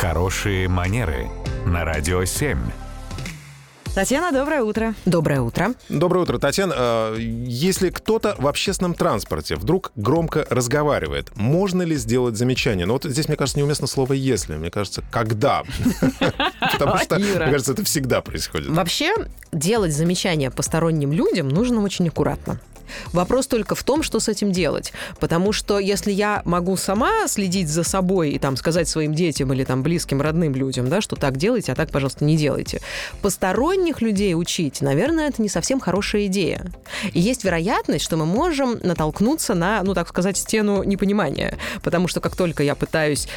Хорошие манеры на радио 7. Татьяна, доброе утро. Доброе утро. Доброе утро, Татьяна. Э, Если кто-то в общественном транспорте вдруг громко разговаривает, можно ли сделать замечание? Ну вот здесь, мне кажется, неуместно слово «если». Мне кажется, «когда». Потому что, мне кажется, это всегда происходит. Вообще, делать замечания посторонним людям нужно очень аккуратно. Вопрос только в том, что с этим делать. Потому что если я могу сама следить за собой и там сказать своим детям или там близким, родным людям, да, что так делайте, а так, пожалуйста, не делайте. Посторонних людей учить, наверное, это не совсем хорошая идея. И есть вероятность, что мы можем натолкнуться на, ну, так сказать, стену непонимания. Потому что как только я пытаюсь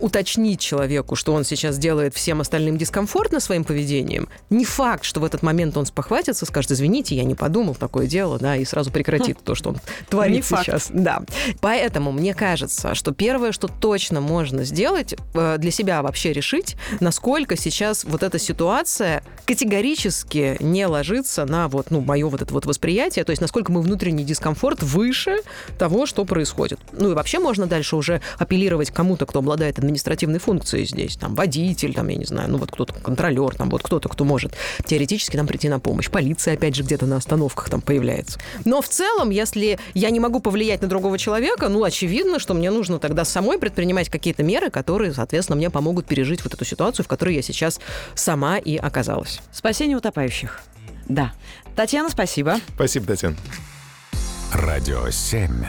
уточнить человеку, что он сейчас делает всем остальным дискомфортно своим поведением, не факт, что в этот момент он спохватится, скажет, извините, я не подумал, такое дело, да, и сразу прекратит то, что он творит сейчас. Да. Поэтому мне кажется, что первое, что точно можно сделать, э, для себя вообще решить, насколько сейчас вот эта ситуация категорически не ложится на вот, ну, мое вот это вот восприятие, то есть насколько мой внутренний дискомфорт выше того, что происходит. Ну и вообще можно дальше уже апеллировать кому-то, кто обладает административной функцией здесь, там, водитель, там, я не знаю, ну вот кто-то, контролер, там, вот кто-то, кто может теоретически нам прийти на помощь. Полиция, опять же, где-то на остановках там появляется. Но в целом, если я не могу повлиять на другого человека, ну, очевидно, что мне нужно тогда самой предпринимать какие-то меры, которые, соответственно, мне помогут пережить вот эту ситуацию, в которой я сейчас сама и оказалась. Спасение утопающих. Да. Татьяна, спасибо. Спасибо, Татьяна. Радио 7.